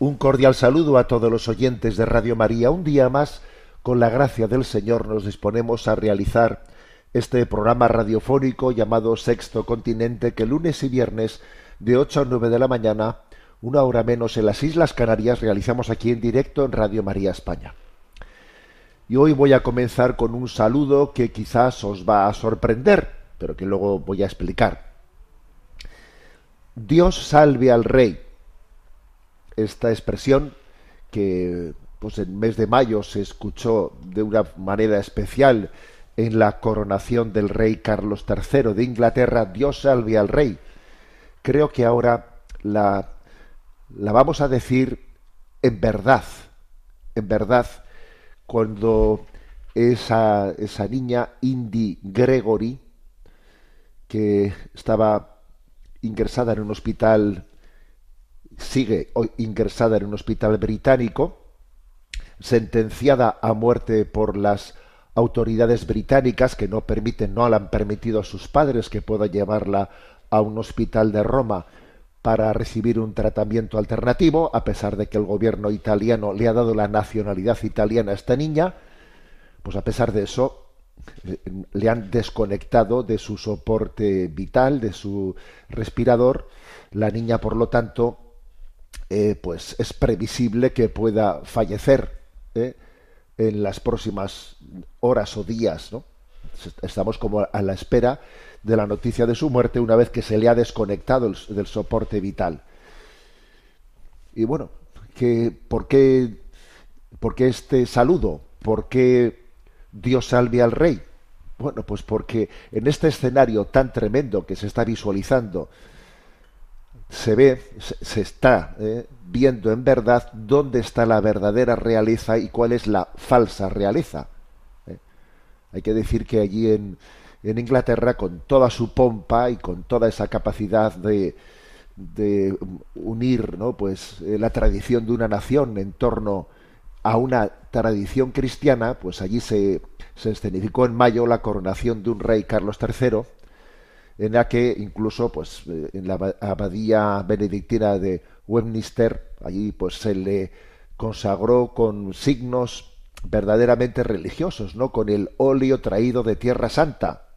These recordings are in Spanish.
Un cordial saludo a todos los oyentes de Radio María. Un día más, con la gracia del Señor, nos disponemos a realizar este programa radiofónico llamado Sexto Continente, que lunes y viernes de 8 a 9 de la mañana, una hora menos en las Islas Canarias, realizamos aquí en directo en Radio María España. Y hoy voy a comenzar con un saludo que quizás os va a sorprender, pero que luego voy a explicar. Dios salve al rey. Esta expresión que pues en mes de mayo se escuchó de una manera especial en la coronación del rey Carlos III de Inglaterra, Dios salve al rey. Creo que ahora la, la vamos a decir en verdad, en verdad, cuando esa, esa niña Indy Gregory, que estaba ingresada en un hospital, sigue ingresada en un hospital británico, sentenciada a muerte por las autoridades británicas que no permiten, no le han permitido a sus padres que pueda llevarla a un hospital de Roma para recibir un tratamiento alternativo, a pesar de que el gobierno italiano le ha dado la nacionalidad italiana a esta niña, pues a pesar de eso eh, le han desconectado de su soporte vital, de su respirador. La niña, por lo tanto, eh, pues es previsible que pueda fallecer ¿eh? en las próximas horas o días. ¿no? Estamos como a la espera de la noticia de su muerte una vez que se le ha desconectado el- del soporte vital. Y bueno, que, ¿por, qué, ¿por qué este saludo? ¿Por qué Dios salve al rey? Bueno, pues porque en este escenario tan tremendo que se está visualizando, se ve, se, está eh, viendo en verdad dónde está la verdadera realeza y cuál es la falsa realeza. ¿eh? Hay que decir que allí en, en Inglaterra, con toda su pompa y con toda esa capacidad de, de unir ¿no? pues, eh, la tradición de una nación en torno a una tradición cristiana, pues allí se, se escenificó en mayo la coronación de un rey Carlos III, en la que incluso pues eh, en la aba- abadía benedictina de Westminster allí pues se le consagró con signos verdaderamente religiosos, ¿no? Con el óleo traído de Tierra Santa.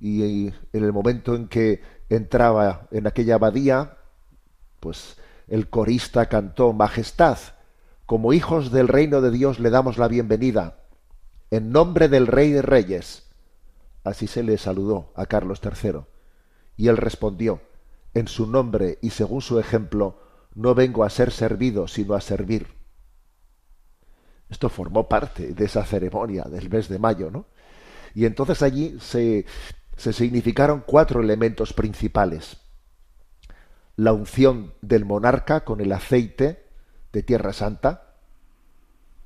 Y en el momento en que entraba en aquella abadía, pues el corista cantó Majestad, como hijos del reino de Dios le damos la bienvenida, en nombre del Rey de Reyes. Así se le saludó a Carlos III. Y él respondió, en su nombre y según su ejemplo, no vengo a ser servido, sino a servir. Esto formó parte de esa ceremonia del mes de mayo, ¿no? Y entonces allí se, se significaron cuatro elementos principales. La unción del monarca con el aceite de Tierra Santa,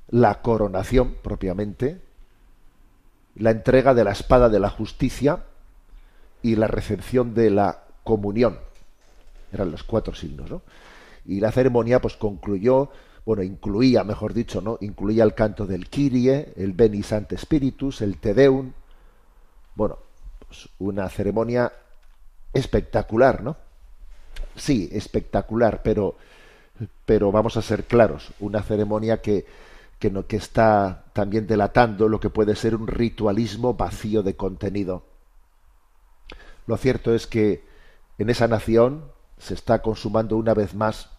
la coronación propiamente, la entrega de la espada de la justicia y la recepción de la comunión. Eran los cuatro signos, ¿no? Y la ceremonia pues concluyó, bueno, incluía, mejor dicho, ¿no? Incluía el canto del Kyrie, el Beni Sancte Spiritus, el Te Deum. Bueno, pues una ceremonia espectacular, ¿no? Sí, espectacular, pero pero vamos a ser claros, una ceremonia que que, no, que está también delatando lo que puede ser un ritualismo vacío de contenido. Lo cierto es que en esa nación se está consumando una vez más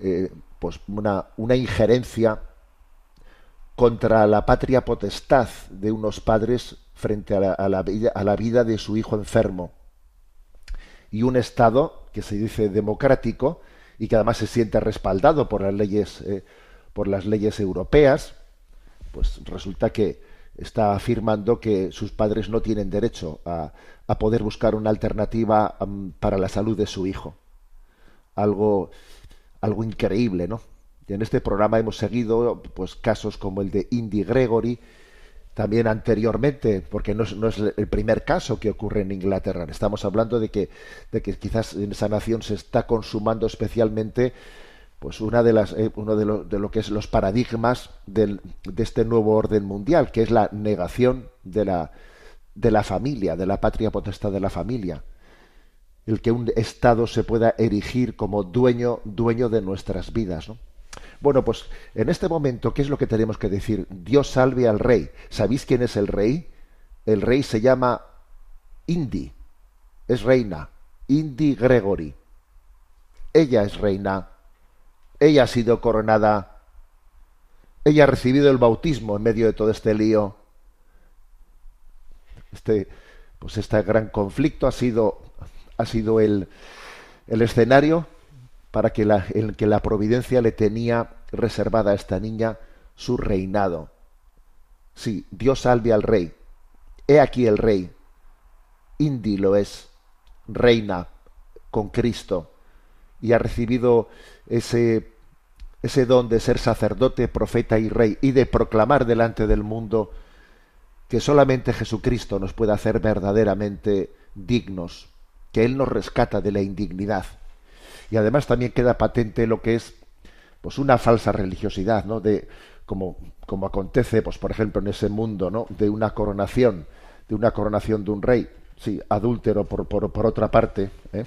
eh, pues una, una injerencia contra la patria potestad de unos padres frente a la, vida, a la vida de su hijo enfermo. y un Estado que se dice democrático y que además se siente respaldado por las leyes, eh, por las leyes europeas, pues resulta que está afirmando que sus padres no tienen derecho a, a poder buscar una alternativa um, para la salud de su hijo. Algo, algo increíble, ¿no? Y en este programa hemos seguido pues casos como el de Indy Gregory, también anteriormente, porque no es, no es, el primer caso que ocurre en Inglaterra. Estamos hablando de que, de que quizás en esa nación se está consumando especialmente pues una de las eh, uno de lo, de lo, que es los paradigmas de este nuevo orden mundial, que es la negación de la de la familia, de la patria potestad de la familia. El que un Estado se pueda erigir como dueño, dueño de nuestras vidas, ¿no? Bueno, pues en este momento, ¿qué es lo que tenemos que decir? Dios salve al rey. ¿Sabéis quién es el rey? El rey se llama Indy, es reina, Indy Gregory. Ella es reina, ella ha sido coronada, ella ha recibido el bautismo en medio de todo este lío. Este, pues este gran conflicto ha sido, ha sido el, el escenario para que la, que la providencia le tenía reservada a esta niña su reinado. Sí, Dios salve al rey. He aquí el rey. Indy lo es, reina con Cristo, y ha recibido ese, ese don de ser sacerdote, profeta y rey, y de proclamar delante del mundo que solamente Jesucristo nos puede hacer verdaderamente dignos, que Él nos rescata de la indignidad y además también queda patente lo que es pues una falsa religiosidad, ¿no? De como, como acontece, pues por ejemplo en ese mundo, ¿no? De una coronación, de una coronación de un rey, sí, adúltero por, por, por otra parte, ¿eh?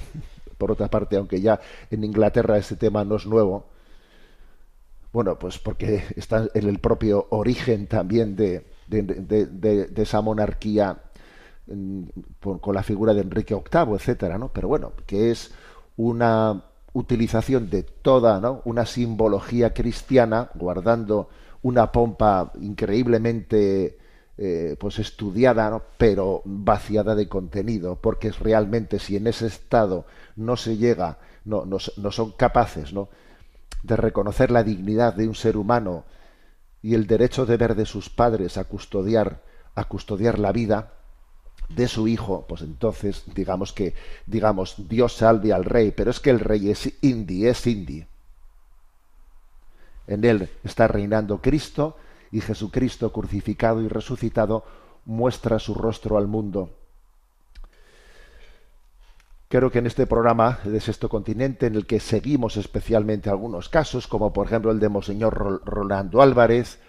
Por otra parte, aunque ya en Inglaterra ese tema no es nuevo, bueno, pues porque está en el propio origen también de, de, de, esa monarquía con la figura de Enrique VIII, etcétera, ¿no? Pero bueno, que es una utilización de toda ¿no? una simbología cristiana, guardando una pompa increíblemente eh, pues estudiada, pero vaciada de contenido, porque es realmente si en ese estado no se llega, no, no, no son capaces ¿no? de reconocer la dignidad de un ser humano y el derecho de ver de sus padres a custodiar, a custodiar la vida, de su hijo, pues entonces digamos que, digamos, Dios salve al rey, pero es que el rey es Indy, es Indy. En él está reinando Cristo y Jesucristo crucificado y resucitado muestra su rostro al mundo. Creo que en este programa de Sexto Continente, en el que seguimos especialmente algunos casos, como por ejemplo el de Monseñor Rolando Álvarez,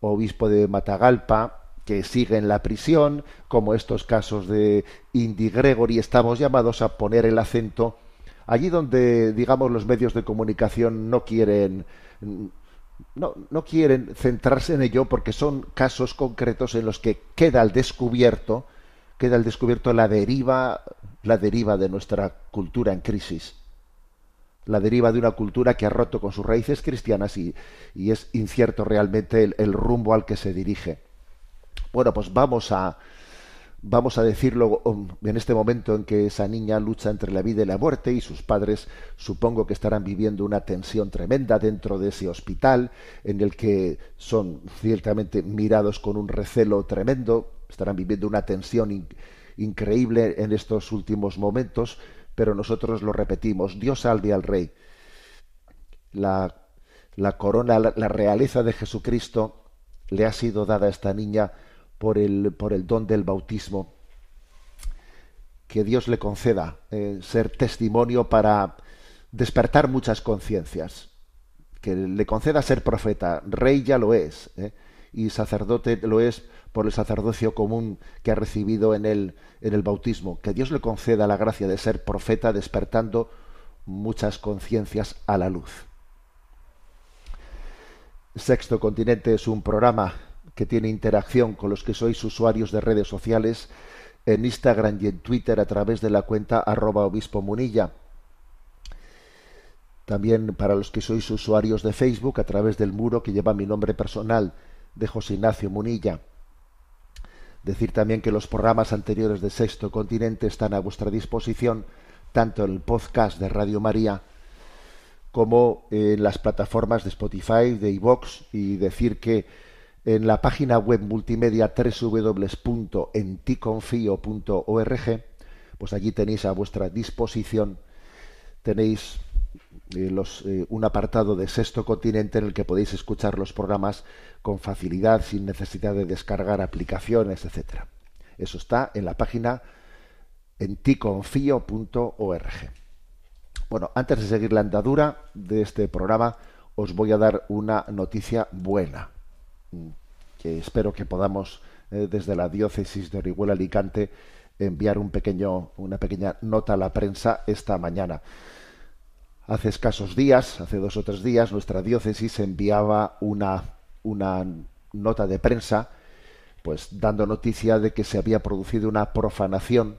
obispo de Matagalpa, que sigue en la prisión, como estos casos de Indy Gregory, estamos llamados a poner el acento allí donde, digamos, los medios de comunicación no quieren no, no quieren centrarse en ello porque son casos concretos en los que queda al descubierto queda al descubierto la deriva la deriva de nuestra cultura en crisis. La deriva de una cultura que ha roto con sus raíces cristianas y, y es incierto realmente el, el rumbo al que se dirige. Bueno, pues vamos a vamos a decirlo um, en este momento en que esa niña lucha entre la vida y la muerte y sus padres supongo que estarán viviendo una tensión tremenda dentro de ese hospital en el que son ciertamente mirados con un recelo tremendo, estarán viviendo una tensión in increíble en estos últimos momentos, pero nosotros lo repetimos, Dios salve al rey. La, la corona, la realeza de Jesucristo le ha sido dada a esta niña por el, por el don del bautismo. Que Dios le conceda eh, ser testimonio para despertar muchas conciencias. Que le conceda ser profeta. Rey ya lo es. ¿eh? Y sacerdote lo es por el sacerdocio común que ha recibido en el, en el bautismo. Que Dios le conceda la gracia de ser profeta despertando muchas conciencias a la luz. Sexto Continente es un programa que tiene interacción con los que sois usuarios de redes sociales en Instagram y en Twitter a través de la cuenta arroba obispo munilla. También para los que sois usuarios de Facebook a través del muro que lleva mi nombre personal de José Ignacio Munilla. Decir también que los programas anteriores de Sexto Continente están a vuestra disposición tanto en el podcast de Radio María como en las plataformas de Spotify, de iVox y decir que en la página web multimedia www.enticonfio.org, pues allí tenéis a vuestra disposición tenéis eh, eh, un apartado de Sexto Continente en el que podéis escuchar los programas con facilidad, sin necesidad de descargar aplicaciones, etcétera. Eso está en la página enticonfio.org. Bueno, antes de seguir la andadura de este programa, os voy a dar una noticia buena, que espero que podamos eh, desde la diócesis de Orihuela Alicante enviar un pequeño, una pequeña nota a la prensa esta mañana. Hace escasos días, hace dos o tres días, nuestra diócesis enviaba una, una nota de prensa, pues dando noticia de que se había producido una profanación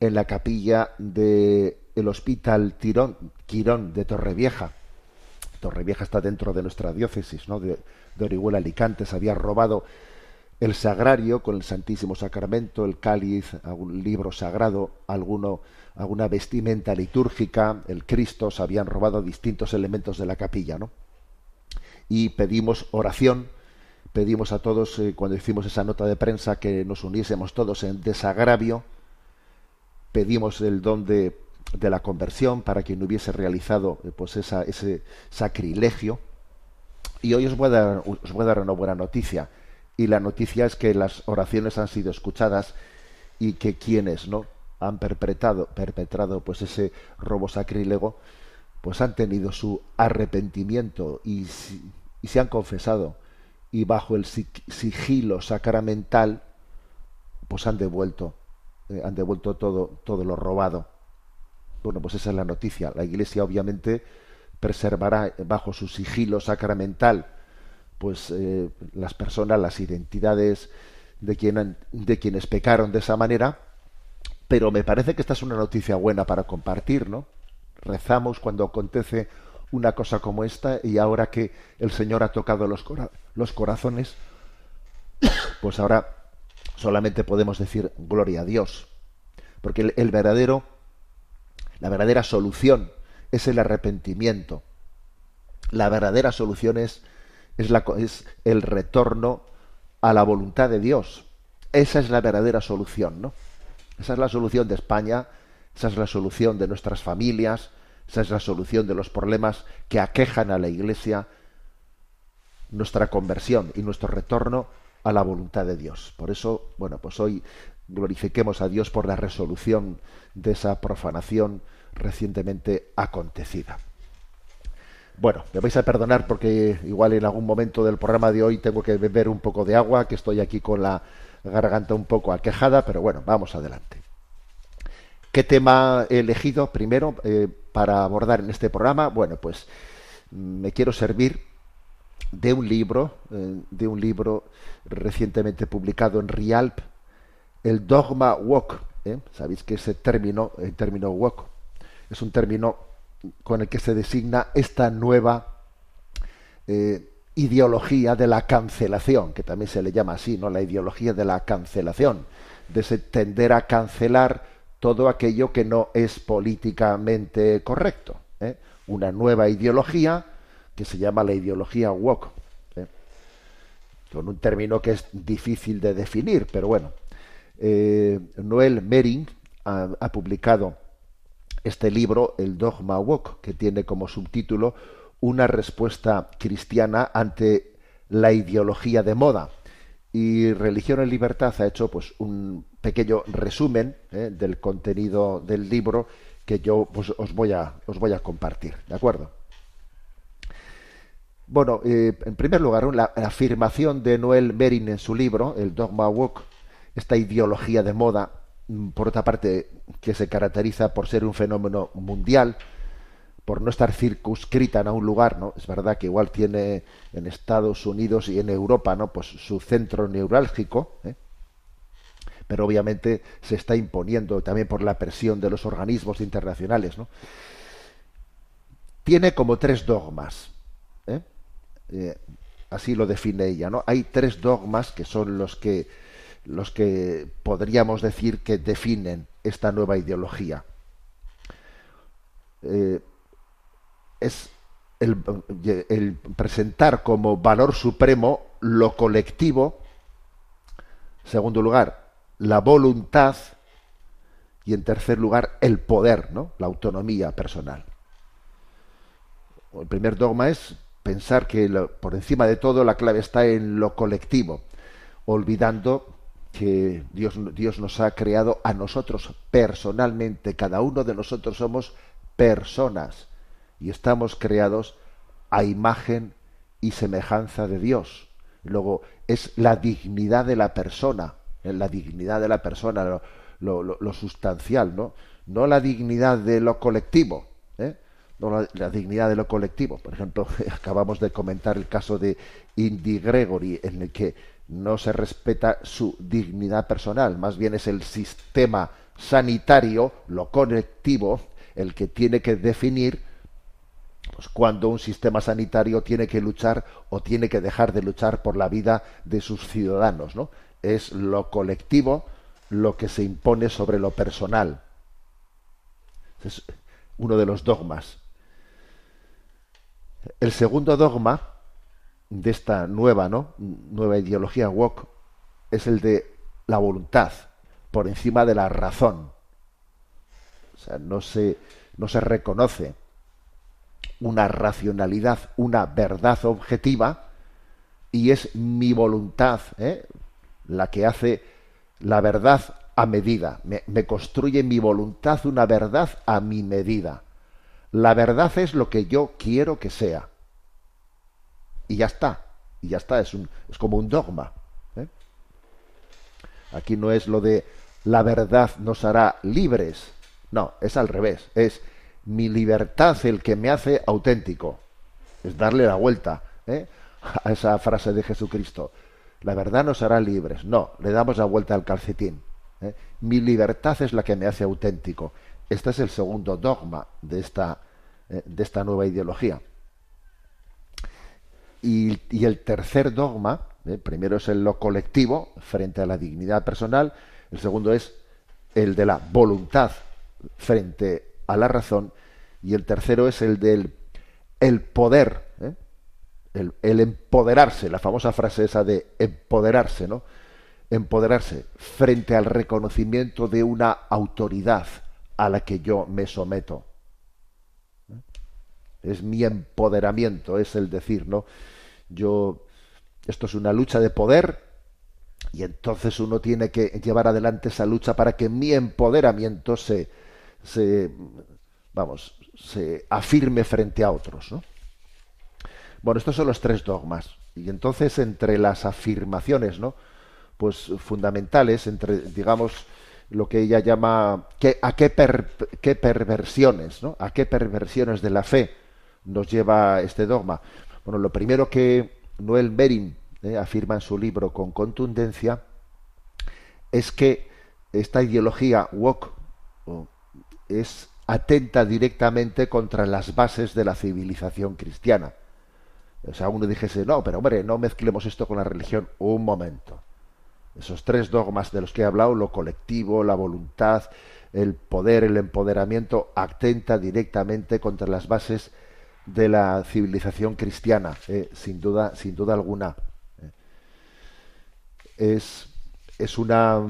en la capilla del el Hospital Tirón, Quirón de Torrevieja. Torrevieja está dentro de nuestra diócesis, ¿no? De, Orihuela Alicante. Se había robado el sagrario con el Santísimo Sacramento, el cáliz, algún libro sagrado, alguno, alguna vestimenta litúrgica, el Cristo, se habían robado distintos elementos de la capilla, ¿no? Y pedimos oración, pedimos a todos, eh, cuando hicimos esa nota de prensa, que nos uniésemos todos en desagravio, pedimos el don de, de la conversión para quien hubiese realizado eh, pues ese sacrilegio. Y hoy os voy, a dar, os voy a dar una buena noticia. Y la noticia es que las oraciones han sido escuchadas y que quienes no han perpetrado, perpetrado pues ese robo sacrílego pues han tenido su arrepentimiento y, y se han confesado. Y bajo el sigilo sacramental pues han devuelto eh, han devuelto todo todo lo robado bueno pues esa es la noticia. La iglesia obviamente preservará bajo su sigilo sacramental pues eh, las personas, las identidades de, quien, de quienes pecaron de esa manera, pero me parece que esta es una noticia buena para compartir, ¿no? Rezamos cuando acontece una cosa como esta y ahora que el Señor ha tocado los, cora los corazones, pues ahora solamente podemos decir gloria a Dios, porque el, el verdadero, la verdadera solución es el arrepentimiento. La verdadera solución es es, es el retorno a la voluntad de Dios. Esa es la verdadera solución, ¿no? Esa es la solución de España, esa es la solución de nuestras familias, esa es la solución de los problemas que aquejan a la Iglesia, nuestra conversión y nuestro retorno a la voluntad de Dios. Por eso, bueno, pues hoy glorifiquemos a Dios por la resolución de esa profanación recientemente acontecida. Bueno, me vais a perdonar porque igual en algún momento del programa de hoy tengo que beber un poco de agua, que estoy aquí con la garganta un poco aquejada, pero bueno, vamos adelante. ¿Qué tema he elegido primero eh, para abordar en este programa? Bueno, pues mm, me quiero servir de un libro, eh, de un libro recientemente publicado en Rialp, el Dogma Walk. ¿eh? Sabéis que ese término, el término walk, es un término con el que se designa esta nueva eh, ideología de la cancelación, que también se le llama así, ¿no? La ideología de la cancelación, de tender a cancelar todo aquello que no es políticamente correcto. ¿eh? Una nueva ideología que se llama la ideología woke, ¿eh? con un término que es difícil de definir, pero bueno. Noel Mering ha, publicado este libro, el Dogma Walk, que tiene como subtítulo una respuesta cristiana ante la ideología de moda. Y Religión en Libertad ha hecho pues un pequeño resumen ¿eh? del contenido del libro que yo pues, os, voy a, compartir. ¿De acuerdo? Bueno, eh, en primer lugar, la, afirmación de Noel Merin en su libro, el Dogma Walk, esta ideología de moda, Mm, por otra parte, que se caracteriza por ser un fenómeno mundial, por no estar circunscrita en un lugar, ¿no? Es verdad que igual tiene en Estados Unidos y en Europa, ¿no? Pues su centro neurálgico, ¿eh? pero obviamente se está imponiendo también por la presión de los organismos internacionales, ¿no? Tiene como tres dogmas, ¿eh? Eh, así lo define ella, ¿no? Hay tres dogmas que son los que los que podríamos decir que definen esta nueva ideología. eh, es el, presentar como valor supremo lo colectivo, segundo lugar, la voluntad y en tercer lugar el poder, ¿no? la autonomía personal. El primer dogma es pensar que por encima de todo la clave está en lo colectivo, olvidando que Dios, Dios nos ha creado a nosotros personalmente, cada uno de nosotros somos personas y estamos creados a imagen y semejanza de Dios. Luego es la dignidad de la persona, la dignidad de la persona, lo, lo- lo- lo sustancial, ¿no? No la dignidad de lo colectivo, ¿eh? no la, la dignidad de lo colectivo. Por ejemplo, acabamos de comentar el caso de Indy Gregory, en el que no se respeta su dignidad personal, más bien es el sistema sanitario, lo colectivo, el que tiene que definir pues cuando un sistema sanitario tiene que luchar o tiene que dejar de luchar por la vida de sus ciudadanos, ¿no? Es lo colectivo lo que se impone sobre lo personal. Es uno de los dogmas. El segundo dogma de esta nueva, ¿no? nueva ideología woke es el de la voluntad por encima de la razón. O sea, no se, no se reconoce una racionalidad, una verdad objetiva, y es mi voluntad ¿eh? la que hace la verdad a medida. Me, me construye mi voluntad una verdad a mi medida. La verdad es lo que yo quiero que sea. Y ya está. Y ya está. Es, un, es como un dogma. ¿eh? Aquí no es lo de la verdad nos hará libres. No, es al revés. Es mi libertad el que me hace auténtico. Es darle la vuelta ¿eh? a esa frase de Jesucristo. La verdad nos hará libres. No, le damos la vuelta al calcetín. ¿eh? Mi libertad es la que me hace auténtico. Este es el segundo dogma de esta, de esta nueva ideología. Y, el tercer dogma, ¿eh? primero es el lo colectivo frente a la dignidad personal, el segundo es el de la voluntad frente a la razón y el tercero es el del el poder, ¿eh? el, el empoderarse, la famosa frase esa de empoderarse, ¿no? Empoderarse frente al reconocimiento de una autoridad a la que yo me someto. Es mi empoderamiento, es el decir, ¿no? Yo, esto es una lucha de poder y entonces uno tiene que llevar adelante esa lucha para que mi empoderamiento se, se vamos, se afirme frente a otros, ¿no? Bueno, estos son los tres dogmas. Y entonces, entre las afirmaciones, ¿no? Pues fundamentales, entre, digamos, lo que ella llama a qué, per, qué perversiones, ¿no? A qué perversiones de la fe nos lleva este dogma. Bueno, lo primero que Noel Merin eh, afirma en su libro con contundencia es que esta ideología woke es atenta directamente contra las bases de la civilización cristiana. O sea, uno dijese, no, pero hombre, no mezclemos esto con la religión. Un momento. Esos tres dogmas de los que he hablado, lo colectivo, la voluntad, el poder, el empoderamiento, atenta directamente contra las bases de la civilización cristiana, eh, sin duda, sin duda alguna. Es, es una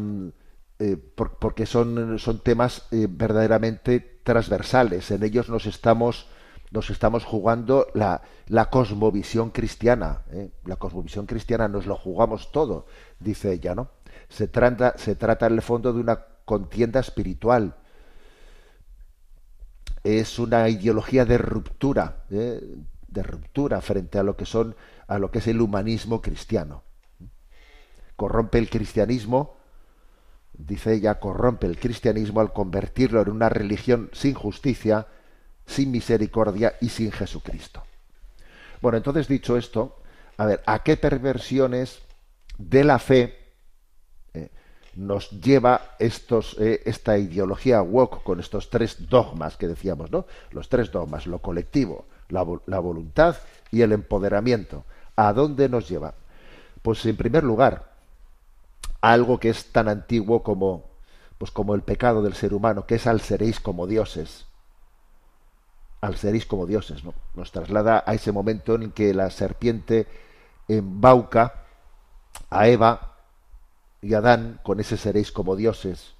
eh, por, porque son, son temas eh, verdaderamente transversales. En ellos nos estamos nos estamos jugando la, la cosmovisión cristiana. ¿eh? La cosmovisión cristiana nos lo jugamos todo, dice ella, ¿no? Se trata, se trata en el fondo de una contienda espiritual. Es una ideología de ruptura, ¿eh? de ruptura frente a lo que son, a lo que es el humanismo cristiano. Corrompe el cristianismo, dice ella, corrompe el cristianismo al convertirlo en una religión sin justicia, sin misericordia y sin Jesucristo. Bueno, entonces dicho esto, a ver, ¿a qué perversiones de la fe nos lleva estos, eh, esta ideología woke con estos tres dogmas que decíamos, ¿no? Los tres dogmas, lo colectivo, la, la voluntad y el empoderamiento. ¿A dónde nos lleva? Pues en primer lugar, algo que es tan antiguo como, pues como el pecado del ser humano, que es al seréis como dioses. al seréis como dioses, ¿no? Nos traslada a ese momento en que la serpiente embauca a Eva y Adán con ese seréis como dioses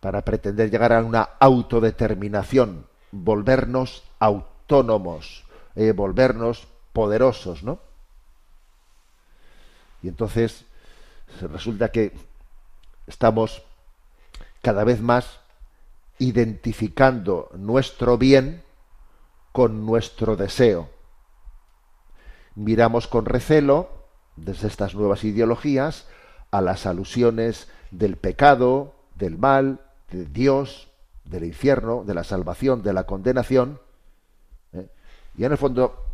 para pretender llegar a una autodeterminación, volvernos autónomos, eh, volvernos poderosos, ¿no? Y entonces resulta que estamos cada vez más identificando nuestro bien con nuestro deseo. Miramos con recelo, desde estas nuevas ideologías, a las alusiones del pecado, del mal, de Dios, del infierno, de la salvación, de la condenación. ¿eh? Y en el fondo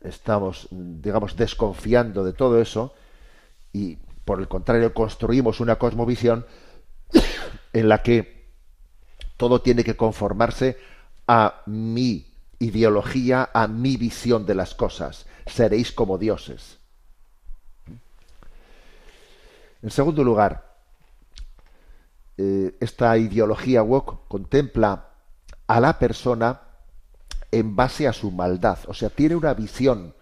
estamos, digamos, desconfiando de todo eso y, por el contrario, construimos una cosmovisión en la que todo tiene que conformarse a mi ideología, a mi visión de las cosas. Seréis como dioses. En segundo lugar, eh, esta ideología woke contempla a la persona en base a su maldad. O sea, tiene una visión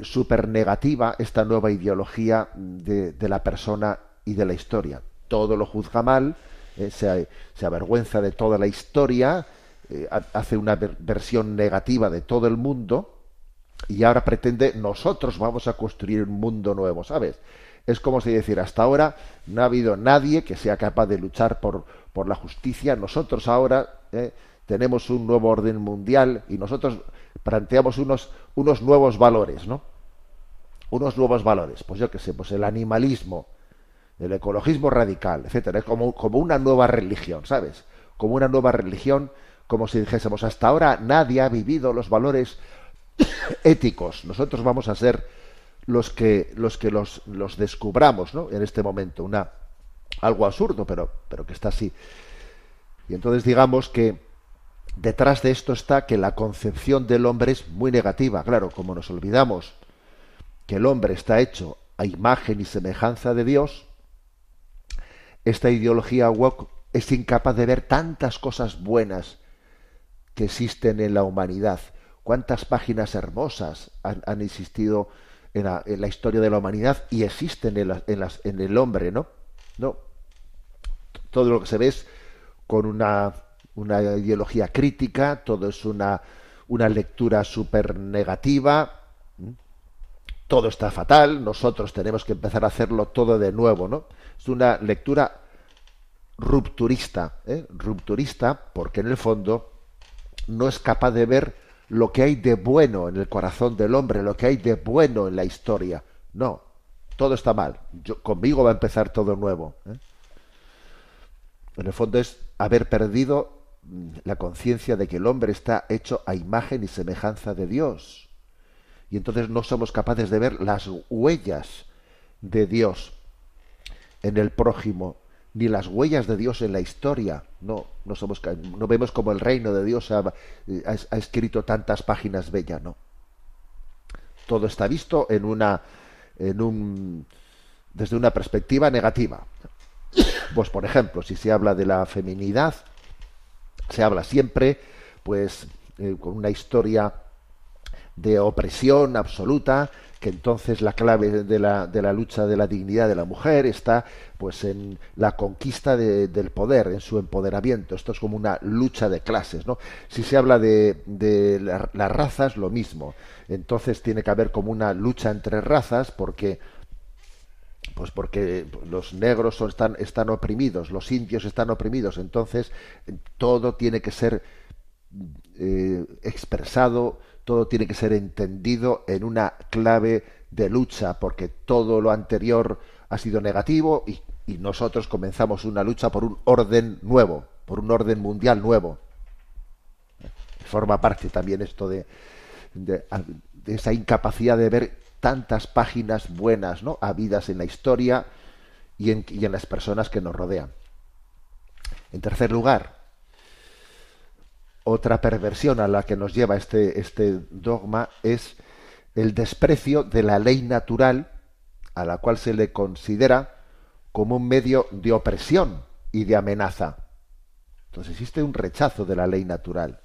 súper negativa esta nueva ideología de, la persona y de la historia. Todo lo juzga mal, eh, se, avergüenza de toda la historia, eh, hace una versión negativa de todo el mundo y ahora pretende nosotros vamos a construir un mundo nuevo, ¿sabes? Es como si decir, hasta ahora no ha habido nadie que sea capaz de luchar por, por la justicia, nosotros ahora eh, tenemos un nuevo orden mundial y nosotros planteamos unos, unos nuevos valores, ¿no? Unos nuevos valores, pues yo qué sé, pues el animalismo, el ecologismo radical, etcétera, es como, como una nueva religión, ¿sabes? Como una nueva religión, como si dijésemos, hasta ahora nadie ha vivido los valores éticos. Nosotros vamos a ser los que los que los, los descubramos, ¿no? En este momento, una algo absurdo, pero pero que está así. Y entonces digamos que detrás de esto está que la concepción del hombre es muy negativa. Claro, como nos olvidamos que el hombre está hecho a imagen y semejanza de Dios, esta ideología woke es incapaz de ver tantas cosas buenas que existen en la humanidad. Cuántas páginas hermosas han, existido en la, historia de la humanidad y existen en, en, el hombre, ¿no? No. Todo lo que se ve es con una, una ideología crítica, todo es una, una lectura súper negativa, todo está fatal, nosotros tenemos que empezar a hacerlo todo de nuevo, ¿no? Es una lectura rupturista, ¿eh? rupturista porque en el fondo no es capaz de ver lo que hay de bueno en el corazón del hombre, lo que hay de bueno en la historia. No, todo está mal. Yo, conmigo va a empezar todo nuevo. ¿eh? En el fondo es haber perdido mm, la conciencia de que el hombre está hecho a imagen y semejanza de Dios. Y entonces no somos capaces de ver las huellas de Dios en el prójimo, ni las huellas de Dios en la historia. No, no somos, no vemos como el reino de Dios ha, ha, escrito tantas páginas bellas, no. Todo está visto en una, en un, desde una perspectiva negativa. Pues, por ejemplo, si se habla de la feminidad, se habla siempre, pues, eh, con una historia de opresión absoluta, que entonces la clave de la, de la, lucha de la dignidad de la mujer está pues en la conquista del poder, en su empoderamiento. Esto es como una lucha de clases, ¿no? Si se habla de, de las razas, lo mismo. Entonces tiene que haber como una lucha entre razas porque pues porque los negros son, están, están oprimidos, los indios están oprimidos, entonces todo tiene que ser eh, expresado todo tiene que ser entendido en una clave de lucha, porque todo lo anterior ha sido negativo y, nosotros comenzamos una lucha por un orden nuevo, por un orden mundial nuevo. Forma parte también esto de, esa incapacidad de ver tantas páginas buenas, ¿no? habidas en la historia y en las personas que nos rodean. En tercer lugar, otra perversión a la que nos lleva este, este dogma es el desprecio de la ley natural a la cual se le considera como un medio de opresión y de amenaza. Entonces existe un rechazo de la ley natural.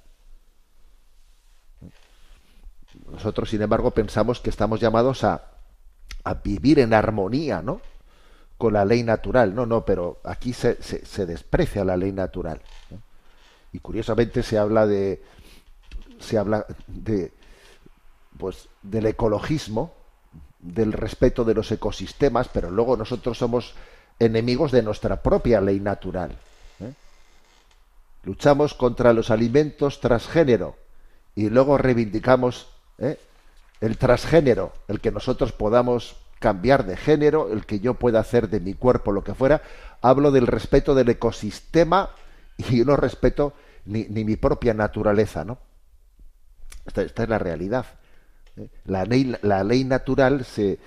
Nosotros, sin embargo, pensamos que estamos llamados a, a vivir en armonía, ¿no? Con la ley natural. No, no, pero aquí se, se, desprecia la ley natural. Y curiosamente se habla de. se habla de. pues del ecologismo, del respeto de los ecosistemas, pero luego nosotros somos enemigos de nuestra propia ley natural. ¿eh? Luchamos contra los alimentos transgénero y luego reivindicamos ¿eh? el transgénero, el que nosotros podamos cambiar de género, el que yo pueda hacer de mi cuerpo lo que fuera. Hablo del respeto del ecosistema y no respeto ni, ni mi propia naturaleza, ¿no? Esta, esta es la realidad. ¿eh? La ley, la ley natural se,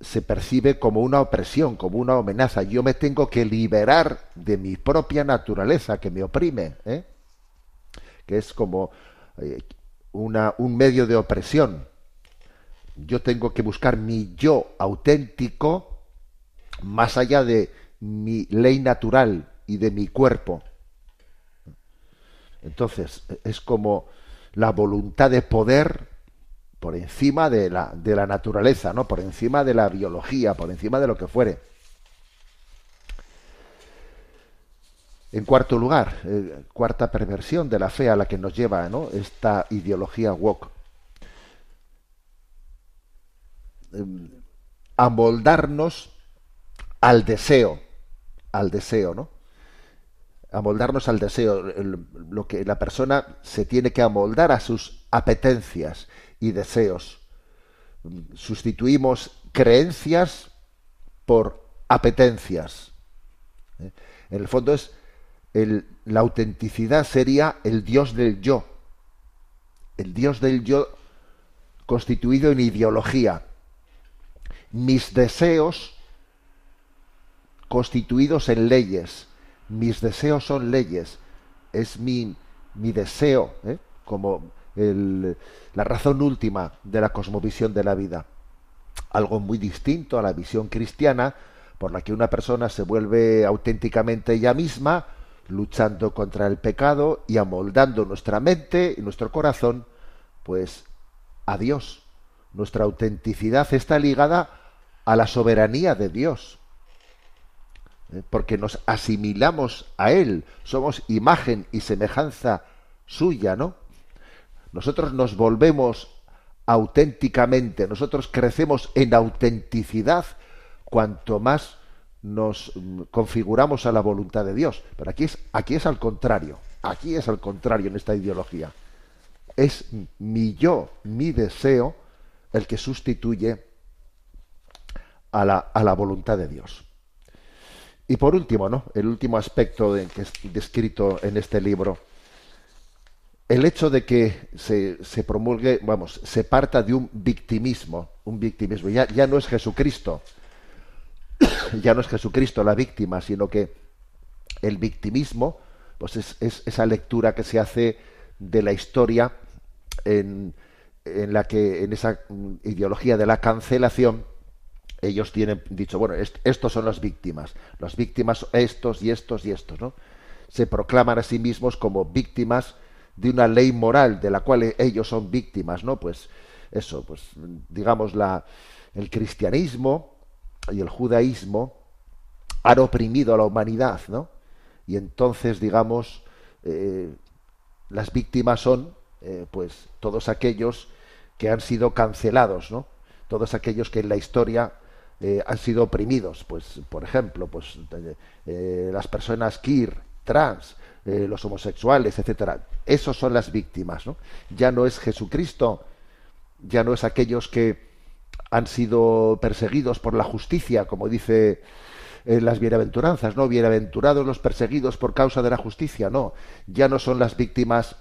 se percibe como una opresión, como una amenaza. Yo me tengo que liberar de mi propia naturaleza que me oprime, ¿eh? que es como eh, una, un medio de opresión. Yo tengo que buscar mi yo auténtico más allá de mi ley natural y de mi cuerpo. Entonces, es como la voluntad de poder por encima de la, de la naturaleza, ¿no? Por encima de la biología, por encima de lo que fuere. En cuarto lugar, eh, cuarta perversión de la fe a la que nos lleva ¿no? esta ideología woke. Eh, amoldarnos al deseo, al deseo, ¿no? Amoldarnos al deseo, lo que la persona se tiene que amoldar a sus apetencias y deseos. Sustituimos creencias por apetencias. ¿eh? En el fondo es el- la autenticidad sería el Dios del yo. El Dios del yo constituido en ideología. Mis deseos constituidos en leyes. Mis deseos son leyes. Es mi, mi deseo, ¿eh? como la razón última de la cosmovisión de la vida. Algo muy distinto a la visión cristiana, por la que una persona se vuelve auténticamente ella misma, luchando contra el pecado y amoldando nuestra mente y nuestro corazón, pues a Dios. Nuestra autenticidad está ligada a la soberanía de Dios. Porque nos asimilamos a Él, somos imagen y semejanza suya, ¿no? Nosotros nos volvemos auténticamente, nosotros crecemos en autenticidad cuanto más nos mm, configuramos a la voluntad de Dios. Pero aquí es, aquí es al contrario, aquí es al contrario en esta ideología. Es mi yo, mi deseo, el que sustituye a la, a la voluntad de Dios. Y por último, ¿no? El último aspecto que es descrito en este libro, el hecho de que se, se promulgue, vamos, se parta de un victimismo, un victimismo. Ya, ya no es Jesucristo, ya no es Jesucristo la víctima, sino que el victimismo, pues es, es esa lectura que se hace de la historia en, en la que, en esa mm, ideología de la cancelación, ellos tienen dicho, bueno, est- estos son las víctimas, las víctimas estos y estos y estos, ¿no? Se proclaman a sí mismos como víctimas de una ley moral de la cual ellos son víctimas, ¿no? Pues eso, pues digamos la el cristianismo y el judaísmo han oprimido a la humanidad, ¿no? Y entonces, digamos, eh, las víctimas son, eh, pues, todos aquellos que han sido cancelados, ¿no? Todos aquellos que en la historia eh, han sido oprimidos, pues, por ejemplo, pues, eh, las personas queer, trans, eh, los homosexuales, etcétera. Esos son las víctimas, ¿no? Ya no es Jesucristo, ya no es aquellos que han sido perseguidos por la justicia, como dice las bienaventuranzas, ¿no? Bienaventurados los perseguidos por causa de la justicia, no. Ya no son las víctimas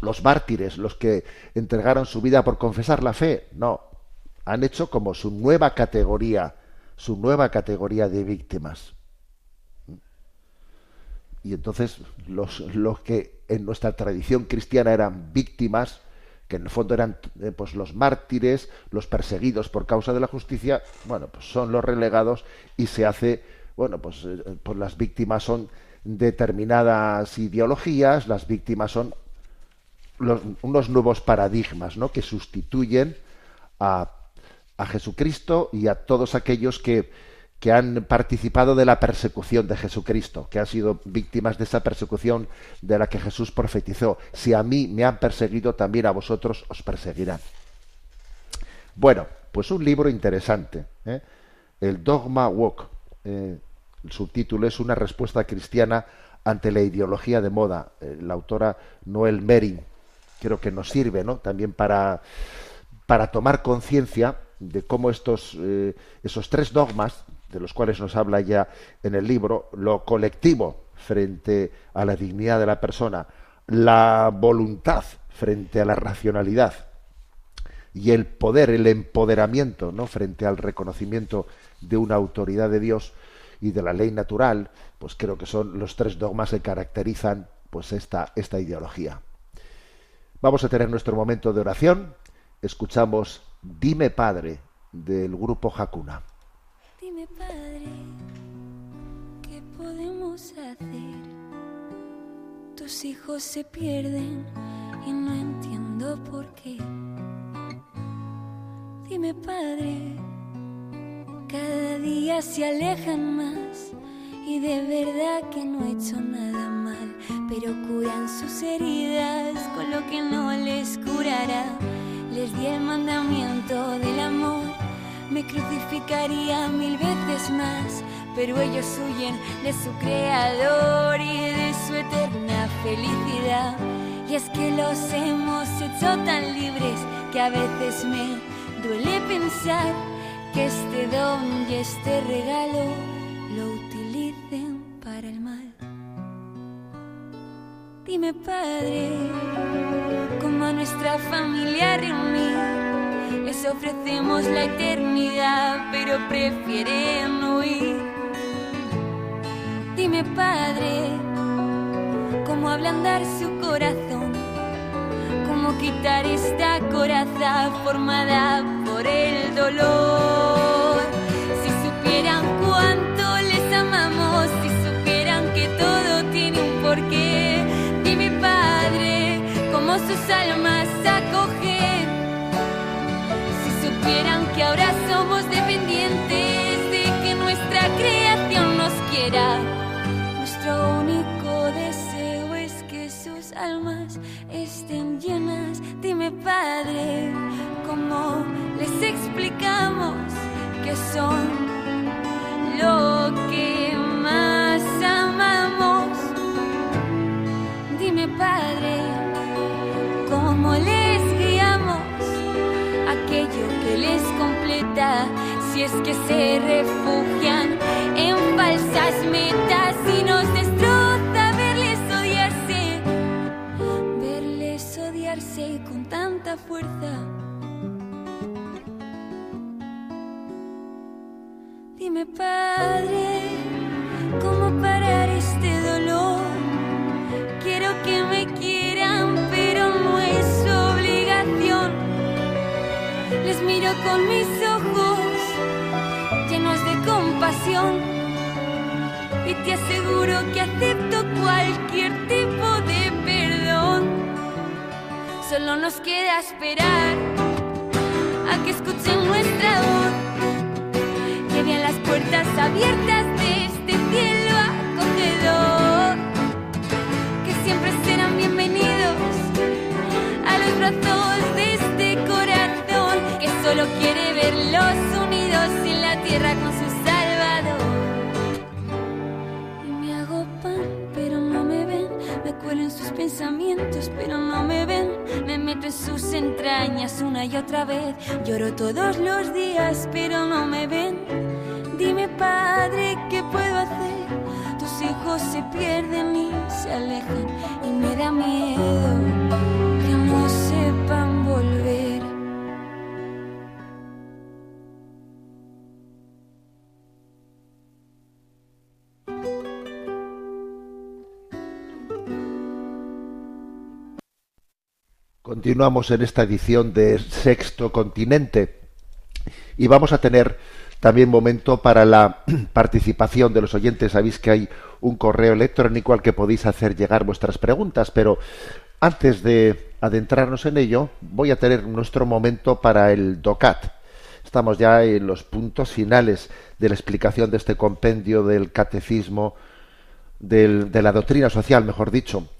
los mártires, los que entregaron su vida por confesar la fe, no. Han hecho como su nueva categoría, su nueva categoría de víctimas. Y entonces los, los que en nuestra tradición cristiana eran víctimas, que en el fondo eran eh, pues los mártires, los perseguidos por causa de la justicia, bueno, pues son los relegados y se hace, bueno, pues, eh, pues las víctimas son determinadas ideologías, las víctimas son unos nuevos paradigmas, ¿no? Que sustituyen a, a Jesucristo y a todos aquellos que, que han participado de la persecución de Jesucristo, que han sido víctimas de esa persecución de la que Jesús profetizó. Si a mí me han perseguido, también a vosotros os perseguirán. Bueno, pues un libro interesante. ¿eh? El Dogma Walk. eh, el subtítulo es Una respuesta cristiana ante la ideología de moda. Eh, la autora Noel Mering. Creo que nos sirve ¿no? también para, para tomar conciencia de cómo estos, eh, esos tres dogmas, de los cuales nos habla ya en el libro, lo colectivo frente a la dignidad de la persona, la voluntad frente a la racionalidad, y el poder, el empoderamiento, ¿no? frente al reconocimiento de una autoridad de Dios y de la ley natural, pues creo que son los tres dogmas que caracterizan pues esta, esta ideología. Vamos a tener nuestro momento de oración. Escuchamos Dime Padre del grupo Hakuna. Dime, Padre, ¿qué podemos hacer? Tus hijos se pierden y no entiendo por qué. Dime, Padre, cada día se alejan más y de verdad que no he hecho nada mal, pero curan sus heridas con lo que no les curará. Les di el mandamiento del amor me crucificaría mil veces más, pero ellos huyen de su creador y de su eterna felicidad. Y es que los hemos hecho tan libres que a veces me duele pensar que este don y este regalo Dime, Padre, cómo a nuestra familia reunir. Les ofrecemos la eternidad, pero prefieren huir. Dime, Padre, cómo ablandar su corazón, cómo quitar esta coraza formada por el dolor. Sus almas acogen. Si supieran que ahora somos dependientes de que nuestra creación nos quiera. Nuestro único deseo es que sus almas estén llenas. Dime, Padre, ¿cómo les explicamos que son lo Si es que se refugian en falsas metas y nos destroza verles odiarse, verles odiarse con tanta fuerza. Dime, Padre, ¿cómo parar este dolor? Quiero que me quieran, pero no es obligación. Les miro con mis y te aseguro que acepto cualquier tipo de perdón. Solo nos queda esperar a que escuchen nuestra voz, que vean las puertas abiertas de este cielo acogedor que siempre serán bienvenidos a los brazos de este corazón que solo quiere verlos unidos en la tierra con su pensamientos, pero no me ven, me meto en sus entrañas una y otra vez, lloro todos los días, pero no me ven. Dime, Padre, ¿qué puedo hacer? Tus hijos se pierden y se alejan y me da miedo Continuamos en esta edición de Sexto Continente y vamos a tener también momento para la participación de los oyentes. Sabéis que hay un correo electrónico al que podéis hacer llegar vuestras preguntas, pero antes de adentrarnos en ello, voy a tener nuestro momento para el DOCAT. Estamos ya en los puntos finales de la explicación de este compendio del catecismo, de la doctrina social, mejor dicho,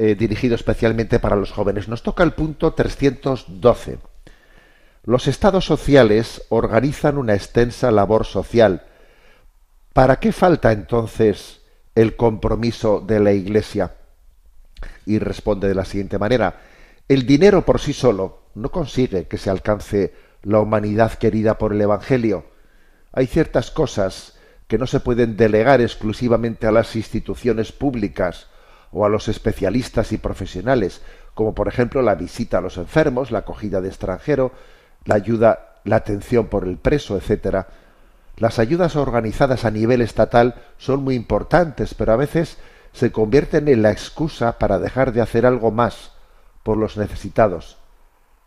eh, dirigido especialmente para los jóvenes. Nos toca el punto 312. Los estados sociales organizan una extensa labor social. ¿Para qué falta entonces el compromiso de la Iglesia? Y responde de la siguiente manera. El dinero por sí solo no consigue que se alcance la humanidad querida por el Evangelio. Hay ciertas cosas que no se pueden delegar exclusivamente a las instituciones públicas o a los especialistas y profesionales, como por ejemplo la visita a los enfermos, la acogida de extranjero, la ayuda, la atención por el preso, etcétera. Las ayudas organizadas a nivel estatal son muy importantes, pero a veces se convierten en la excusa para dejar de hacer algo más por los necesitados.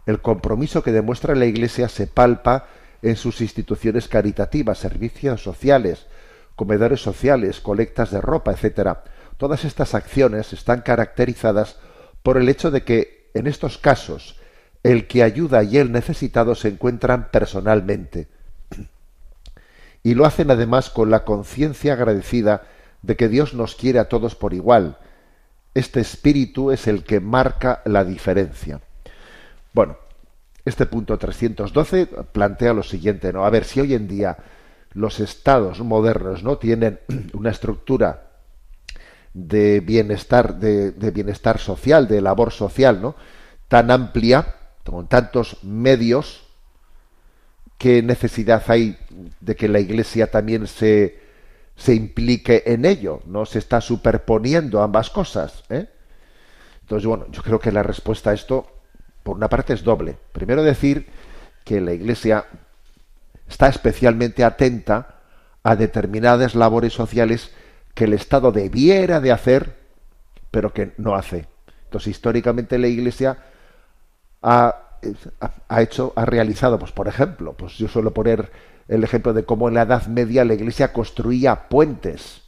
El compromiso que demuestra la Iglesia se palpa en sus instituciones caritativas, servicios sociales, comedores sociales, colectas de ropa, etcétera. Todas estas acciones están caracterizadas por el hecho de que, en estos casos, el que ayuda y el necesitado se encuentran personalmente. Y lo hacen además con la conciencia agradecida de que Dios nos quiere a todos por igual. Este espíritu es el que marca la diferencia. Bueno, este punto 312 plantea lo siguiente, ¿no? A ver, si hoy en día los estados modernos no tienen una estructura de bienestar, de, de bienestar social, de labor social, ¿no? tan amplia, con tantos medios, qué necesidad hay de que la Iglesia también se, se implique en ello, no se está superponiendo ambas cosas. ¿eh? Entonces, bueno, yo creo que la respuesta a esto, por una parte, es doble. Primero decir que la Iglesia está especialmente atenta a determinadas labores sociales que el Estado debiera de hacer, pero que no hace. Entonces, históricamente la Iglesia ha, ha hecho, ha realizado, pues por ejemplo, pues yo suelo poner el ejemplo de cómo en la Edad Media la Iglesia construía puentes,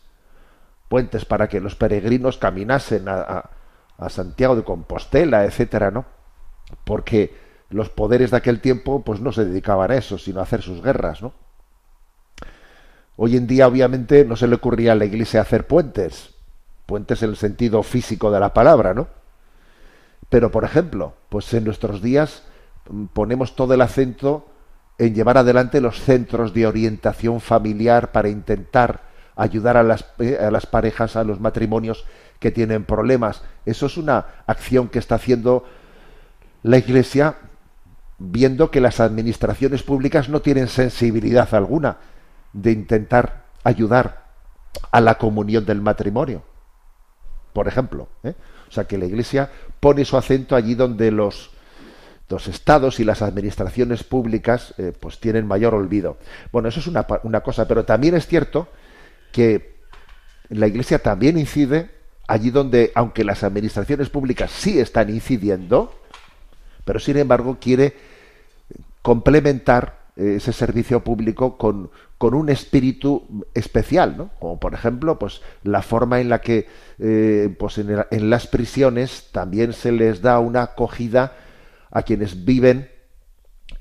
puentes para que los peregrinos caminasen a, a, a Santiago de Compostela, etcétera, ¿no? Porque los poderes de aquel tiempo, pues no se dedicaban a eso, sino a hacer sus guerras, ¿no? Hoy en día, obviamente, no se le ocurría a la Iglesia hacer puentes, puentes en el sentido físico de la palabra, ¿no? Pero, por ejemplo, pues en nuestros días ponemos todo el acento en llevar adelante los centros de orientación familiar para intentar ayudar a las, a las parejas, a los matrimonios que tienen problemas. Eso es una acción que está haciendo la Iglesia viendo que las administraciones públicas no tienen sensibilidad alguna de intentar ayudar a la comunión del matrimonio. Por ejemplo, ¿eh? o sea que la Iglesia pone su acento allí donde los, los estados y las administraciones públicas eh, pues tienen mayor olvido. Bueno, eso es una, una cosa, pero también es cierto que la Iglesia también incide allí donde, aunque las administraciones públicas sí están incidiendo, pero sin embargo quiere complementar ese servicio público con, con, un espíritu especial, ¿no? Como por ejemplo, pues la forma en la que eh, pues en, en, las prisiones también se les da una acogida a quienes viven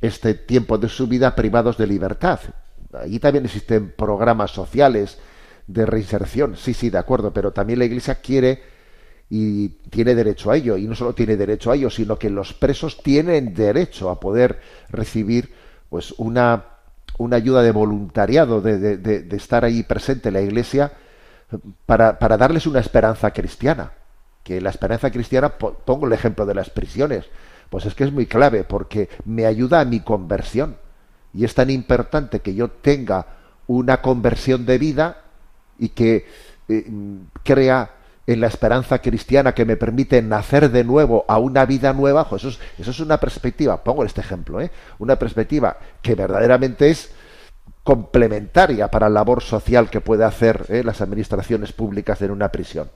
este tiempo de su vida privados de libertad. Allí también existen programas sociales de reinserción, sí, sí, de acuerdo, pero también la Iglesia quiere y tiene derecho a ello, y no solo tiene derecho a ello, sino que los presos tienen derecho a poder recibir pues una, una ayuda de voluntariado, de, de, estar ahí presente en la iglesia para, para, darles una esperanza cristiana. Que la esperanza cristiana, pongo el ejemplo de las prisiones, pues es que es muy clave porque me ayuda a mi conversión. Y es tan importante que yo tenga una conversión de vida y que eh, crea en la esperanza cristiana que me permite nacer de nuevo a una vida nueva, eso, es, eso es una perspectiva, pongo este ejemplo, ¿eh? una perspectiva que verdaderamente es complementaria para la labor social que puede hacer ¿eh? las administraciones públicas en una prisión.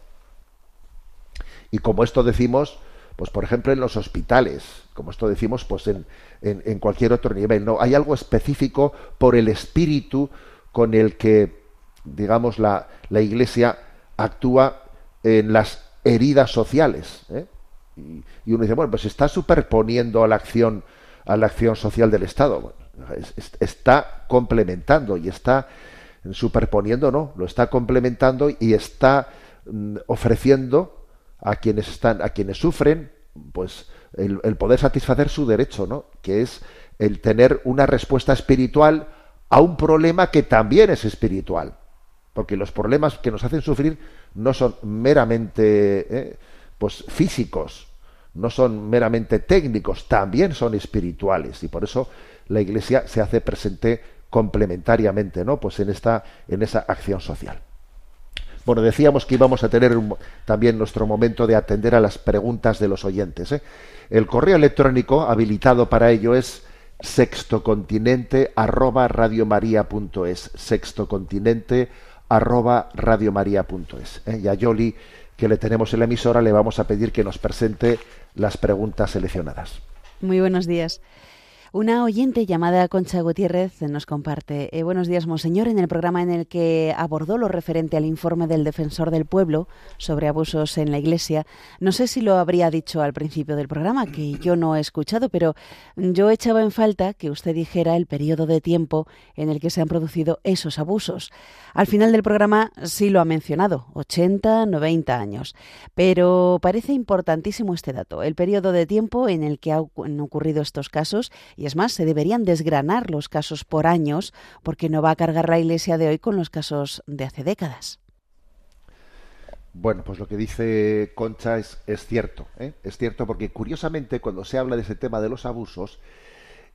Y como esto decimos, pues por ejemplo en los hospitales, como esto decimos, pues en, en, en cualquier otro nivel, ¿no? Hay algo específico por el espíritu con el que, digamos, la, la Iglesia actúa en las heridas sociales. ¿eh? Y, uno dice, bueno, pues está superponiendo a la acción a la acción social del Estado. Está complementando y está superponiendo, no, lo está complementando y está mm, ofreciendo a quienes están, a quienes sufren, pues el, el poder satisfacer su derecho, ¿no? Que es el tener una respuesta espiritual a un problema que también es espiritual. Porque los problemas que nos hacen sufrir no son meramente eh, pues físicos, no son meramente técnicos, también son espirituales. Y por eso la Iglesia se hace presente complementariamente, ¿no? Pues en esta, en esa acción social. Bueno, decíamos que íbamos a tener también nuestro momento de atender a las preguntas de los oyentes. ¿eh? El correo electrónico habilitado para ello es sextocontinente arroba radiomaria.es sextocontinente arroba radiomaria.es ¿eh? y a Yoli que le tenemos en la emisora le vamos a pedir que nos presente las preguntas seleccionadas Muy buenos días. Una oyente llamada Concha Gutiérrez nos comparte. eh, buenos días, Monseñor. En el programa en el que abordó lo referente al informe del Defensor del Pueblo sobre abusos en la Iglesia, no sé si lo habría dicho al principio del programa, que yo no he escuchado, pero yo echaba en falta que usted dijera el periodo de tiempo en el que se han producido esos abusos. Al final del programa sí lo ha mencionado, 80, 90 años. Pero parece importantísimo este dato, el periodo de tiempo en el que han ocurrido estos casos, y es más, se deberían desgranar los casos por años, porque no va a cargar la Iglesia de hoy con los casos de hace décadas. Bueno, pues lo que dice Concha es, es cierto, ¿eh? es cierto porque curiosamente cuando se habla de ese tema de los abusos,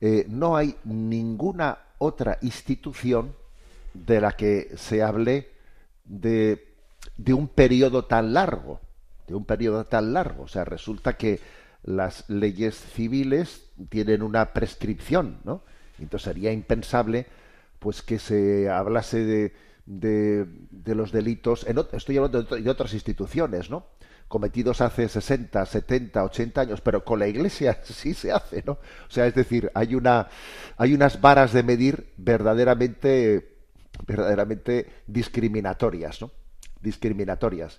eh, no hay ninguna otra institución de la que se hable de, de un periodo tan largo, de un periodo tan largo. O sea, resulta que las leyes civiles tienen una prescripción, ¿no? Entonces sería impensable pues que se hablase de, de, los delitos, en, estoy hablando de, de otras instituciones, ¿no? cometidos hace 60, 70, 80 años, pero con la Iglesia sí se hace, ¿no? O sea, es decir, hay una hay unas varas de medir verdaderamente verdaderamente discriminatorias, ¿no? Discriminatorias.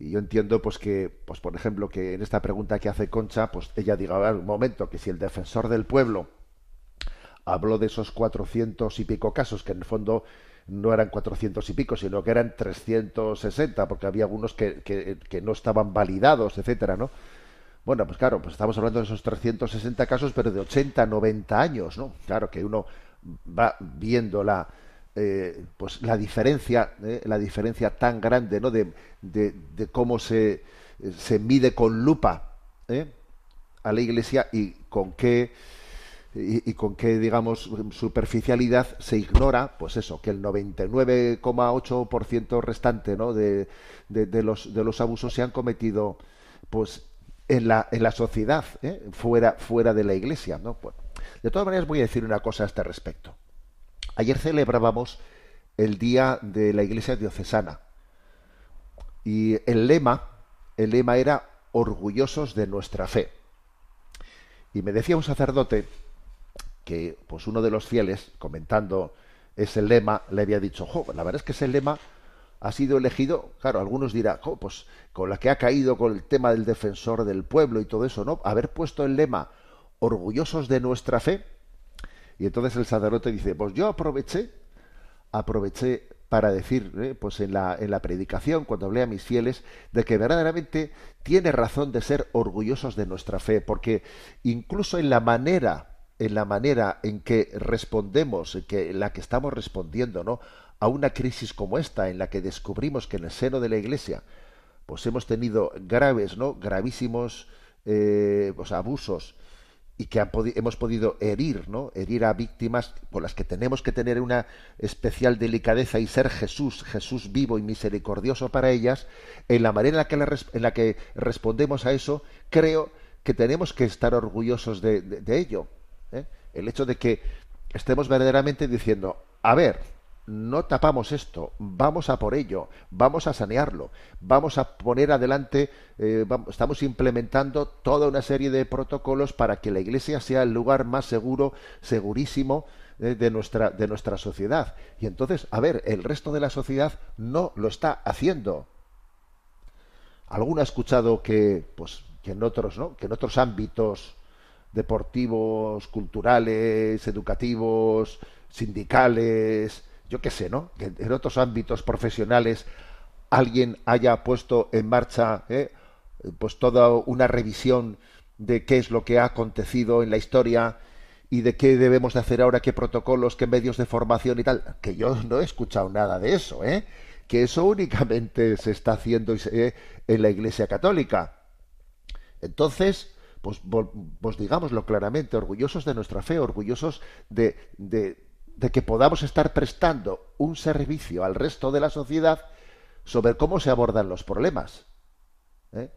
Y yo entiendo, pues que, pues por ejemplo, que en esta pregunta que hace Concha, pues ella diga, a ver, un momento, que si el defensor del pueblo habló de esos 400 y pico casos, que en el fondo no eran 400 y pico, sino que eran 360, porque había algunos que, que, que no estaban validados, etcétera, ¿no? Bueno, pues claro, pues estamos hablando de esos 360 casos, pero de 80, 90 años, ¿no? Claro que uno va viendo la, eh, pues la diferencia, eh, la diferencia tan grande, ¿no? De, de, cómo se, se mide con lupa ¿eh? a la Iglesia y con qué y, con qué, digamos, superficialidad se ignora, pues eso, que el 99,8% restante ¿no? de, de, de los, de los abusos se han cometido pues en la, en la sociedad, fuera, fuera de la iglesia. ¿no? Bueno, de todas maneras voy a decir una cosa a este respecto. Ayer celebrábamos el Día de la Iglesia Diocesana y el lema, el lema era orgullosos de nuestra fe. Y me decía un sacerdote que pues uno de los fieles, comentando ese lema, le había dicho, la verdad es que ese lema ha sido elegido, claro, algunos dirán, pues con la que ha caído con el tema del defensor del pueblo y todo eso, ¿no? Haber puesto el lema orgullosos de nuestra fe. Y entonces el sacerdote dice, pues yo aproveché, aproveché para decir, ¿eh? pues en la, en la predicación, cuando hablé a mis fieles, de que verdaderamente tiene razón de ser orgullosos de nuestra fe, porque incluso en la manera en la manera en que respondemos, en que en la que estamos respondiendo, ¿no? a una crisis como esta, en la que descubrimos que en el seno de la Iglesia, pues hemos tenido graves, ¿no? gravísimos eh, pues, abusos y que hemos podido herir, ¿no? herir a víctimas con las que tenemos que tener una especial delicadeza y ser Jesús, Jesús vivo y misericordioso para ellas, en la manera en la que, en la que respondemos a eso, creo que tenemos que estar orgullosos de ello. ¿eh? El hecho de que estemos verdaderamente diciendo, a ver, no tapamos esto, vamos a por ello, vamos a sanearlo, vamos a poner adelante, eh, estamos implementando toda una serie de protocolos para que la Iglesia sea el lugar más seguro, segurísimo eh, de nuestra de nuestra sociedad. Y entonces, a ver, el resto de la sociedad no lo está haciendo. ¿Alguno ha escuchado que, pues, que en otros, ¿no? que en otros ámbitos deportivos, culturales, educativos, sindicales, yo qué sé, ¿no? Que en otros ámbitos profesionales alguien haya puesto en marcha ¿eh? pues toda una revisión de qué es lo que ha acontecido en la historia y de qué debemos de hacer ahora, qué protocolos, qué medios de formación y tal, que yo no he escuchado nada de eso, ¿eh? que eso únicamente se está haciendo eh, en la Iglesia Católica. Entonces, pues, pues digámoslo claramente, orgullosos de nuestra fe, orgullosos de, de, de que podamos estar prestando un servicio al resto de la sociedad sobre cómo se abordan los problemas. ¿eh?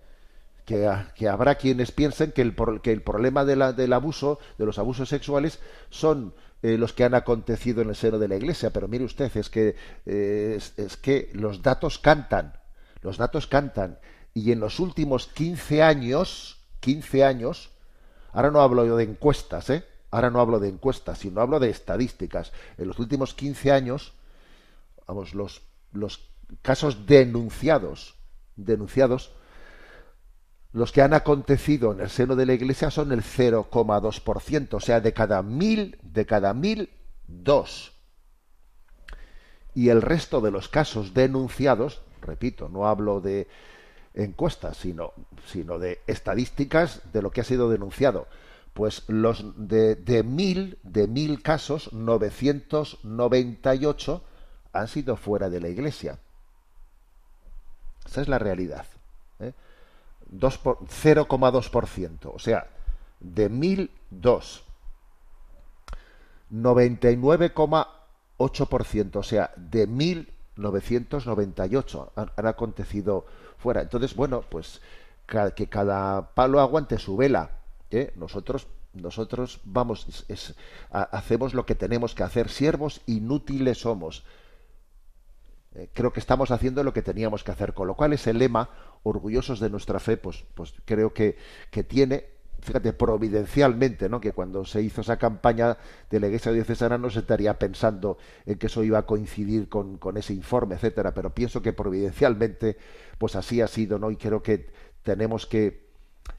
Que, que, habrá quienes piensen que el, que el problema del abuso, de los abusos sexuales, son eh, los que han acontecido en el seno de la Iglesia. Pero mire usted, es que, eh, es, es, que los datos cantan, los datos cantan. Y en los últimos 15 años, 15 años, ahora no hablo de encuestas, ¿eh? Ahora no hablo de encuestas, sino hablo de estadísticas. En los últimos 15 años, vamos, los, casos denunciados, denunciados, los que han acontecido en el seno de la Iglesia son el 0,2%, o sea, de cada mil, de cada mil, dos. Y el resto de los casos denunciados, repito, no hablo de encuestas, sino, sino de estadísticas de lo que ha sido denunciado. Pues los de, de mil, de mil casos, 998 han sido fuera de la Iglesia. Esa es la realidad. ¿eh? 0,2%. O sea, de 1002. 99,8%. O sea, de 1998 han, han, acontecido fuera. Entonces, bueno, pues que cada palo aguante su vela. Nosotros nosotros vamos hacemos lo que tenemos que hacer siervos inútiles somos eh, creo que estamos haciendo lo que teníamos que hacer, con lo cual ese lema, orgullosos de nuestra fe, pues, pues creo que, que tiene, fíjate, providencialmente, ¿no? que cuando se hizo esa campaña de la Iglesia Diocesana no se estaría pensando en que eso iba a coincidir con, con ese informe, etcétera, pero pienso que providencialmente, pues así ha sido, ¿no? Y creo que tenemos que,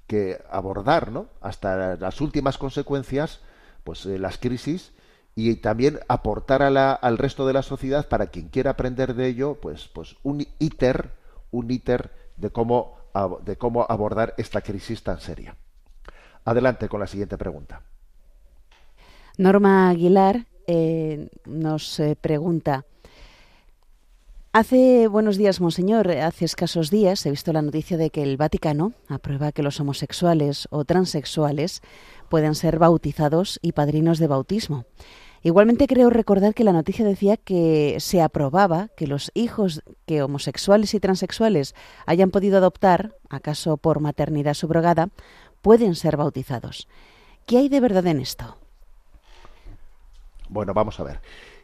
que abordar, ¿no? Hasta las últimas consecuencias, pues eh, las crisis, y también aportar a la, al resto de la sociedad para quien quiera aprender de ello, pues, pues un íter, un íter de cómo, de cómo abordar esta crisis tan seria. Adelante con la siguiente pregunta. Norma Aguilar eh, nos eh, pregunta. Hace buenos días, monseñor. Hace escasos días he visto la noticia de que el Vaticano aprueba que los homosexuales o transexuales pueden ser bautizados y padrinos de bautismo. Igualmente creo recordar que la noticia decía que se aprobaba que los hijos que homosexuales y transexuales hayan podido adoptar, acaso por maternidad subrogada, pueden ser bautizados. ¿Qué hay de verdad en esto? Bueno, vamos a ver.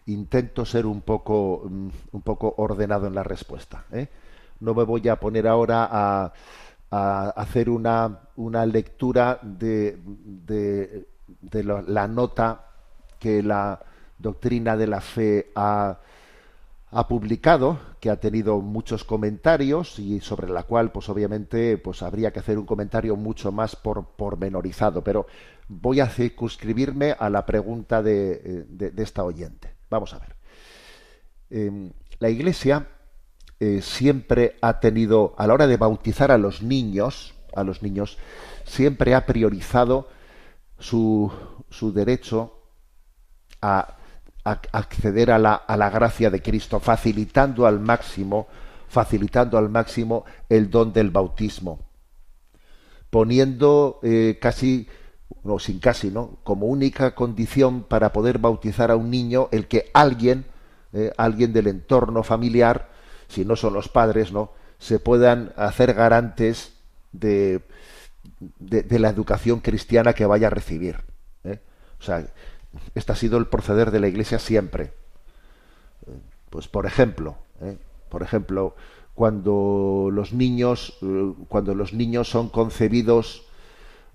Intento ser un poco, un poco ordenado en la respuesta. ¿eh? No me voy a poner ahora a, a hacer una, una lectura de, de, la, nota que la doctrina de la fe ha, ha, publicado, que ha tenido muchos comentarios y sobre la cual, pues obviamente, pues habría que hacer un comentario mucho más por, pormenorizado. Pero voy a circunscribirme a la pregunta de, de, de esta oyente. Vamos a ver. Eh, la Iglesia eh, siempre ha tenido, a la hora de bautizar a los niños, a los niños, siempre ha priorizado su, su derecho a, a acceder a la, a la, gracia de Cristo, facilitando al máximo, facilitando al máximo el don del bautismo, poniendo eh, casi, no sin casi, ¿no? como única condición para poder bautizar a un niño el que alguien, eh, alguien del entorno familiar, si no son los padres, ¿no? se puedan hacer garantes de, de, la educación cristiana que vaya a recibir. ¿eh? O sea, este ha sido el proceder de la Iglesia siempre. Pues por ejemplo, ¿eh? por ejemplo, cuando los niños, cuando los niños son concebidos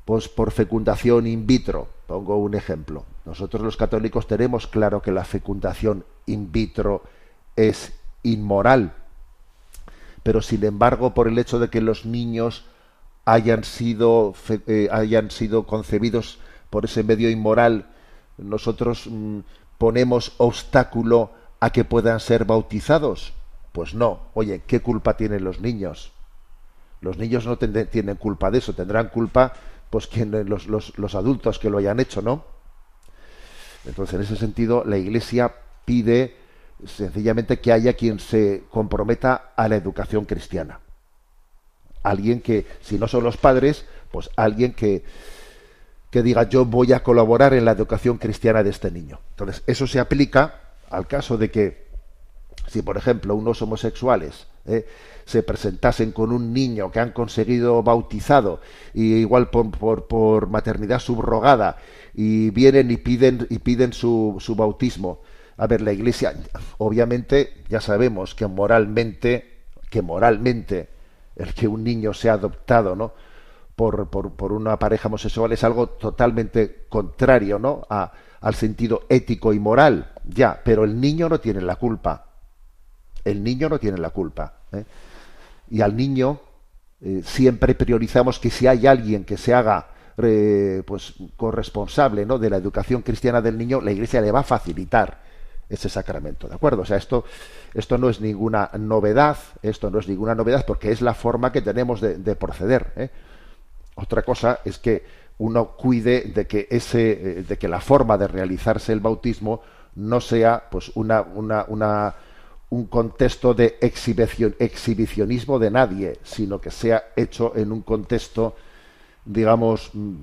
pues, por fecundación in vitro, pongo un ejemplo. Nosotros los católicos tenemos claro que la fecundación in vitro es inmoral, pero sin embargo, por el hecho de que los niños hayan sido, eh, hayan sido concebidos por ese medio inmoral, nosotros mm, ponemos obstáculo a que puedan ser bautizados? Pues no. Oye, ¿qué culpa tienen los niños? Los niños no tienen culpa de eso, tendrán culpa pues los, los- los adultos que lo hayan hecho, ¿no? Entonces, en ese sentido, la Iglesia pide sencillamente que haya quien se comprometa a la educación cristiana. Alguien que, si no son los padres, pues alguien que, que diga yo voy a colaborar en la educación cristiana de este niño. Entonces, eso se aplica al caso de que si por ejemplo unos homosexuales eh, se presentasen con un niño que han conseguido bautizado y igual por, por, por maternidad subrogada y vienen y piden y piden su, su bautismo. A ver la iglesia obviamente ya sabemos que moralmente que moralmente el que un niño sea adoptado no por, por, por una pareja homosexual es algo totalmente contrario no a, al sentido ético y moral. Ya pero el niño no tiene la culpa el niño no tiene la culpa. ¿eh? Y al niño eh, siempre priorizamos que si hay alguien que se haga eh, pues corresponsable ¿no? de la educación cristiana del niño, la Iglesia le va a facilitar ese sacramento, ¿de acuerdo? O sea, esto, esto no es ninguna novedad, esto no es ninguna novedad porque es la forma que tenemos de, de proceder. Otra cosa es que uno cuide de que ese, de que la forma de realizarse el bautismo no sea pues una, una, una un contexto de exhibicionismo de nadie, sino que sea hecho en un contexto, digamos, mm,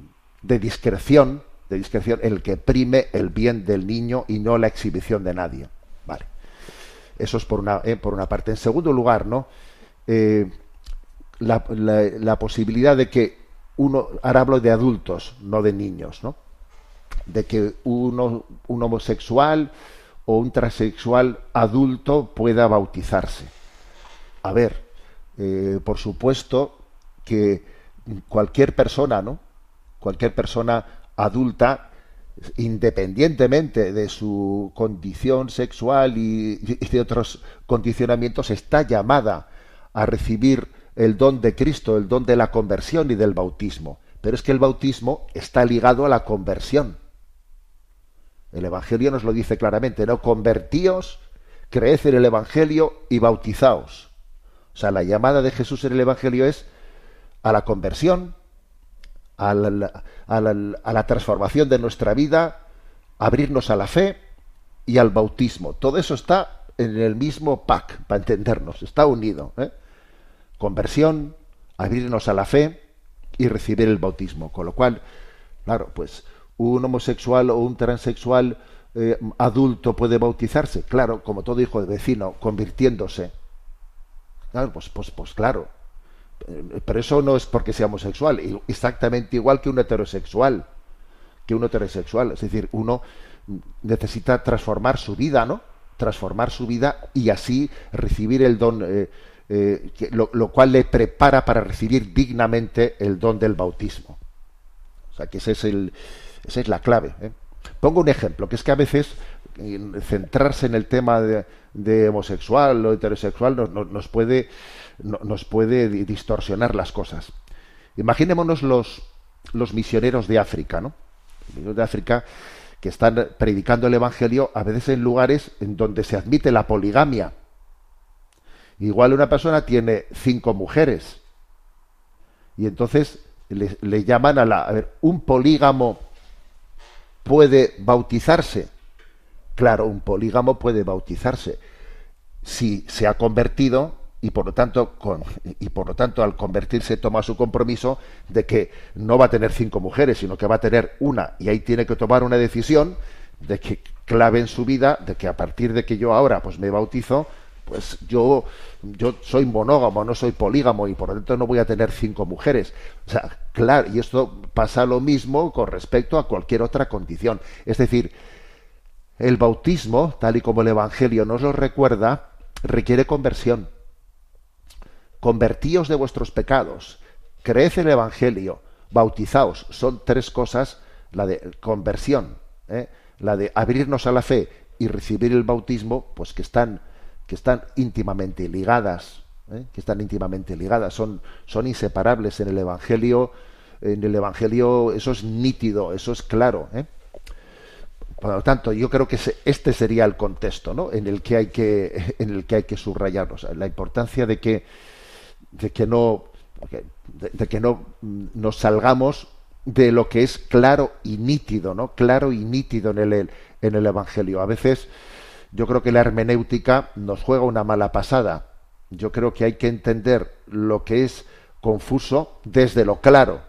de discreción, de discreción, el que prime el bien del niño y no la exhibición de nadie. Vale. Eso es por una, eh, por una parte. En segundo lugar, ¿no? Eh, la, la- la posibilidad de que uno, ahora hablo de adultos, no de niños, ¿no? De que uno, un homosexual o un transexual adulto pueda bautizarse. A ver, eh, por supuesto que cualquier persona, ¿no? Cualquier persona adulta, independientemente de su condición sexual y, y de otros condicionamientos, está llamada a recibir el don de Cristo, el don de la conversión y del bautismo. Pero es que el bautismo está ligado a la conversión. El Evangelio nos lo dice claramente, ¿no? Convertíos, creed en el Evangelio y bautizaos. O sea, la llamada de Jesús en el Evangelio es a la conversión, a la, transformación de nuestra vida, abrirnos a la fe y al bautismo. Todo eso está en el mismo pack, para entendernos, está unido. ¿eh? Conversión, abrirnos a la fe y recibir el bautismo. Con lo cual, claro, pues un homosexual o un transexual eh, adulto puede bautizarse, claro, como todo hijo de vecino, convirtiéndose. Claro, pues, pues, pues claro. Pero eso no es porque sea homosexual, exactamente igual que un heterosexual, que un heterosexual. Es decir, uno necesita transformar su vida, ¿no? Transformar su vida y así recibir el don, eh, eh, lo cual le prepara para recibir dignamente el don del bautismo. O sea, que ese es el, esa es la clave. ¿eh? Pongo un ejemplo, que es que a veces eh, centrarse en el tema de, homosexual o heterosexual nos, puede, no- nos puede di- distorsionar las cosas. Imaginémonos los, los misioneros de África, ¿no? Los misioneros de África que están predicando el Evangelio a veces en lugares en donde se admite la poligamia. Igual una persona tiene cinco mujeres y entonces le, le llaman a la... A ver, un polígamo puede bautizarse. Claro, un polígamo puede bautizarse si se ha convertido y por lo tanto con, y por lo tanto al convertirse toma su compromiso de que no va a tener cinco mujeres sino que va a tener una y ahí tiene que tomar una decisión de que clave en su vida de que a partir de que yo ahora pues me bautizo pues yo yo soy monógamo no soy polígamo y por lo tanto no voy a tener cinco mujeres o sea claro y esto pasa lo mismo con respecto a cualquier otra condición es decir el bautismo, tal y como el Evangelio nos lo recuerda, requiere conversión. Convertíos de vuestros pecados, creed en el Evangelio, bautizaos. Son tres cosas, la de conversión, ¿eh? la de abrirnos a la fe y recibir el bautismo, pues que están, que están íntimamente ligadas. ¿eh? que están íntimamente ligadas, son, son inseparables en el Evangelio. En el Evangelio eso es nítido, eso es claro. ¿eh? Por lo tanto, yo creo que este sería el contexto ¿no? en, el que hay que, en el que hay que subrayarnos. La importancia de que, de que no, de, que no nos salgamos de lo que es claro y nítido, ¿no? Claro y nítido en el, en el Evangelio. A veces yo creo que la hermenéutica nos juega una mala pasada. Yo creo que hay que entender lo que es confuso desde lo claro.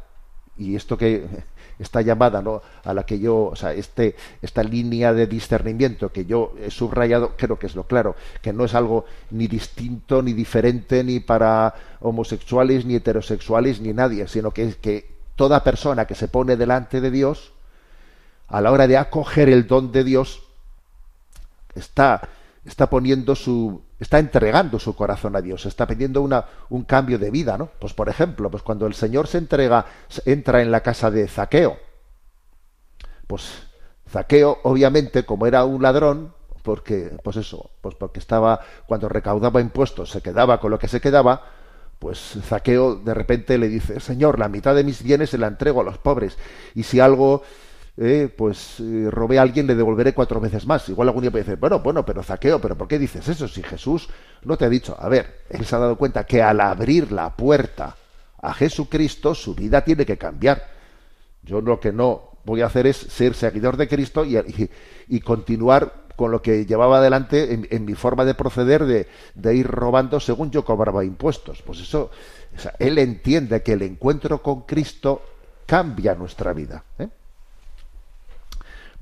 Y esto que esta llamada ¿no? a la que yo, o sea, este, esta línea de discernimiento que yo he subrayado, creo que es lo claro, que no es algo ni distinto, ni diferente, ni para homosexuales, ni heterosexuales, ni nadie, sino que es que toda persona que se pone delante de Dios, a la hora de acoger el don de Dios, está, está poniendo su, está entregando su corazón a Dios, está pidiendo una, un cambio de vida, ¿no? Pues por ejemplo, pues cuando el Señor se entrega, entra en la casa de Zaqueo, pues Zaqueo, obviamente, como era un ladrón, porque, pues eso, pues porque estaba, cuando recaudaba impuestos, se quedaba con lo que se quedaba, pues Zaqueo de repente le dice, Señor, la mitad de mis bienes se la entrego a los pobres, y si algo, eh, pues eh, robé a alguien, le devolveré cuatro veces más. Igual algún día puede decir, bueno, bueno, pero Zaqueo, pero ¿por qué dices eso? Si Jesús no te ha dicho, a ver, él se ha dado cuenta que al abrir la puerta a Jesucristo, su vida tiene que cambiar. Yo lo que no voy a hacer es ser seguidor de Cristo y, y- continuar con lo que llevaba adelante en, en mi forma de proceder de, de ir robando según yo cobraba impuestos. Pues eso, o sea, él entiende que el encuentro con Cristo cambia nuestra vida. ¿eh?